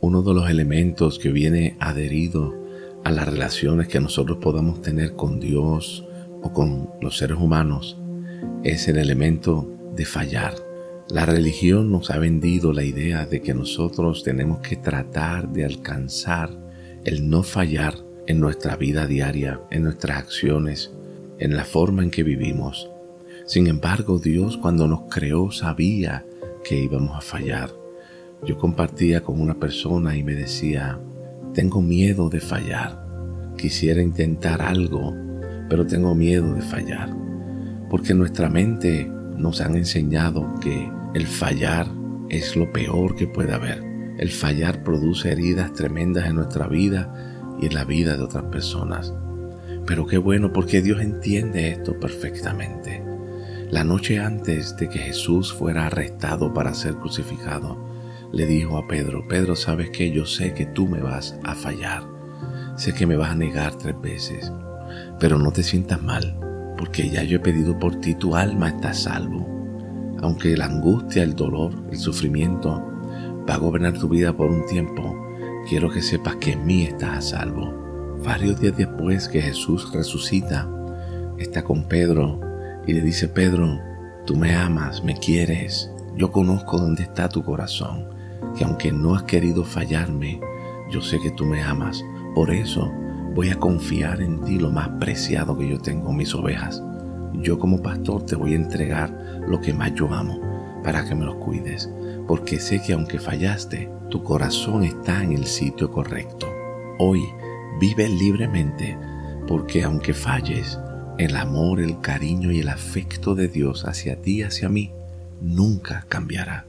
Uno de los elementos que viene adherido a las relaciones que nosotros podamos tener con Dios o con los seres humanos es el elemento de fallar. La religión nos ha vendido la idea de que nosotros tenemos que tratar de alcanzar el no fallar en nuestra vida diaria, en nuestras acciones, en la forma en que vivimos. Sin embargo, Dios cuando nos creó sabía que íbamos a fallar. Yo compartía con una persona y me decía, tengo miedo de fallar. Quisiera intentar algo, pero tengo miedo de fallar. Porque nuestra mente nos han enseñado que el fallar es lo peor que puede haber. El fallar produce heridas tremendas en nuestra vida y en la vida de otras personas. Pero qué bueno porque Dios entiende esto perfectamente. La noche antes de que Jesús fuera arrestado para ser crucificado, le dijo a Pedro, Pedro, sabes que yo sé que tú me vas a fallar, sé que me vas a negar tres veces, pero no te sientas mal, porque ya yo he pedido por ti, tu alma está salvo. Aunque la angustia, el dolor, el sufrimiento va a gobernar tu vida por un tiempo, quiero que sepas que en mí estás a salvo. Varios días después que Jesús resucita, está con Pedro y le dice, Pedro, tú me amas, me quieres, yo conozco dónde está tu corazón, que aunque no has querido fallarme, yo sé que tú me amas. Por eso voy a confiar en ti lo más preciado que yo tengo, mis ovejas. Yo como pastor te voy a entregar lo que más yo amo para que me los cuides, porque sé que aunque fallaste, tu corazón está en el sitio correcto. Hoy vive libremente, porque aunque falles, el amor, el cariño y el afecto de Dios hacia ti y hacia mí nunca cambiará.